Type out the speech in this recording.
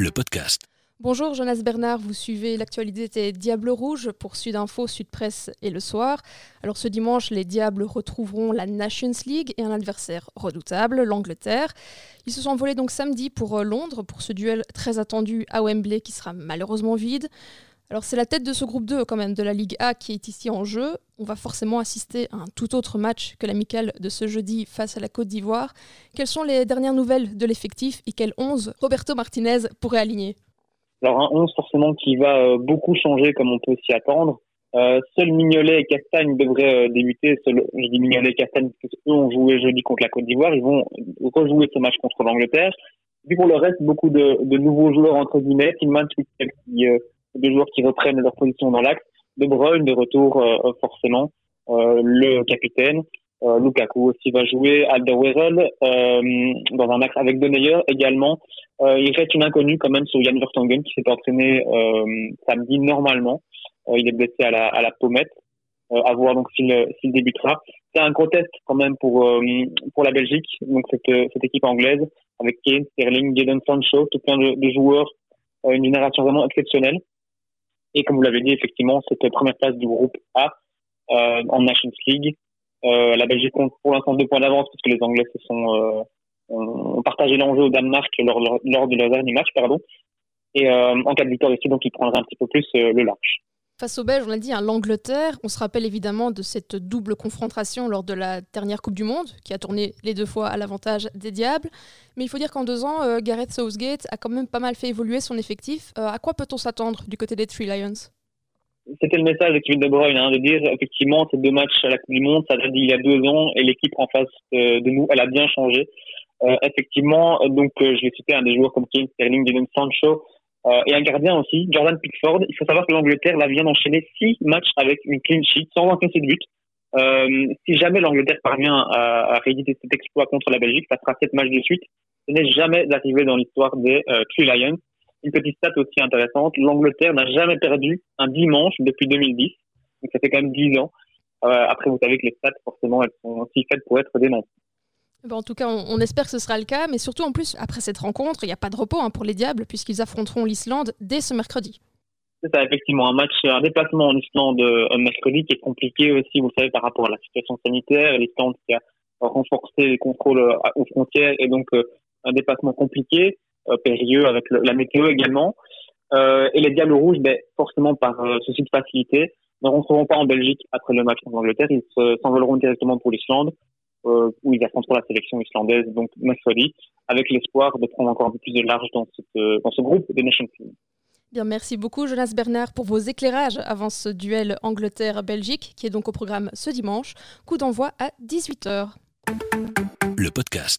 le podcast. Bonjour Jonas Bernard, vous suivez l'actualité des Diables Rouges pour Sud Info, Sud Presse et Le Soir. Alors ce dimanche, les Diables retrouveront la Nations League et un adversaire redoutable, l'Angleterre. Ils se sont envolés donc samedi pour euh, Londres pour ce duel très attendu à Wembley qui sera malheureusement vide. Alors c'est la tête de ce groupe 2 quand même de la Ligue A qui est ici en jeu. On va forcément assister à un tout autre match que l'amical de ce jeudi face à la Côte d'Ivoire. Quelles sont les dernières nouvelles de l'effectif et quel 11 Roberto Martinez pourrait aligner? Alors un 11 forcément qui va euh, beaucoup changer comme on peut s'y attendre. Euh, seuls Mignolet et Castagne devraient euh, débuter. Seul, je dis Mignolet et Castagne parce qu'eux ont joué jeudi contre la Côte d'Ivoire. Ils vont rejouer ce match contre l'Angleterre. Puis pour le reste, beaucoup de, de nouveaux joueurs entre guillemets. Tillman qui euh, des joueurs qui reprennent leur position dans l'axe. De Bruyne de retour euh, forcément, euh, le capitaine. Euh, Lukaku aussi va jouer, Alderweireld euh, dans un axe avec Deneyer également. Euh, il reste une inconnue quand même sur Jan Vertonghen qui s'est entraîné samedi normalement. il est blessé à la, à la pommette. à voir donc s'il s'il débutera. C'est un gros test quand même pour pour la Belgique, donc cette, cette équipe anglaise avec Kane, Sterling, Jadon Sancho, tout plein de, de joueurs, une génération vraiment exceptionnelle. Et comme vous l'avez dit, effectivement, cette première place du groupe A euh, en Nations League. Euh, la Belgique compte pour l'instant deux points d'avance parce que les Anglais se sont euh, ont partagé l'enjeu au Danemark lors, lors, de leur dernier match, pardon. Et euh, en cas de victoire ici, donc ils prendraient un petit peu plus euh, le large. Face aux Belges, on a dit hein, l'Angleterre. On se rappelle évidemment de cette double confrontation lors de la dernière Coupe du Monde, qui a tourné les deux fois à l'avantage des Diables. Mais il faut dire qu'en deux ans, euh, Gareth Southgate a quand même pas mal fait évoluer son effectif. Euh, à quoi peut-on s'attendre du côté des Three Lions? C'était le message de Kevin De Bruyne, hein, de dire effectivement ces deux matchs à la Coupe du Monde, ça date d'il y a deux ans, et l'équipe en face euh, de nous, elle a bien changé. Effectivement, donc je vais citer un des joueurs comme Kane, Sterling, Jadon Sancho, euh, et un gardien aussi, Jordan Pickford. Il faut savoir que l'Angleterre là vient d'enchaîner six matchs avec une clean sheet sans encaisser de but. Euh, si jamais l'Angleterre parvient à, à, rééditer cet exploit contre la Belgique, ça sera sept matchs de suite. Ce n'est jamais arrivé dans l'histoire des euh, Three Lions. Une petite stat aussi intéressante, l'Angleterre n'a jamais perdu un dimanche depuis 2010. Donc ça fait quand même dix ans. Euh, après, vous savez que les stats, forcément, elles sont aussi faites pour être dénoncées. Bon, en tout cas, on, espère que ce sera le cas, mais surtout en plus, après cette rencontre, il n'y a pas de repos hein, pour les Diables, puisqu'ils affronteront l'Islande dès ce mercredi. C'est ça, effectivement, un match, un déplacement en Islande un mercredi qui est compliqué aussi, vous savez, par rapport à la situation sanitaire. L'Islande qui a renforcé les contrôles aux frontières et donc euh, un déplacement compliqué, euh, périlleux avec la météo également. Euh, et les Diables Rouges, ben, forcément par souci de facilité, ne rentreront pas en Belgique après le match contre l'Angleterre. Ils s'envoleront directement pour l'Islande euh, où ils affronteront la sélection islandaise donc mercredi, avec l'espoir de prendre encore un peu plus de large dans, cette, dans ce groupe de Nations League. Bien, merci beaucoup Jonas Bernard pour vos éclairages avant ce duel Angleterre-Belgique qui est donc au programme ce dimanche. Coup d'envoi à 18h. Le podcast.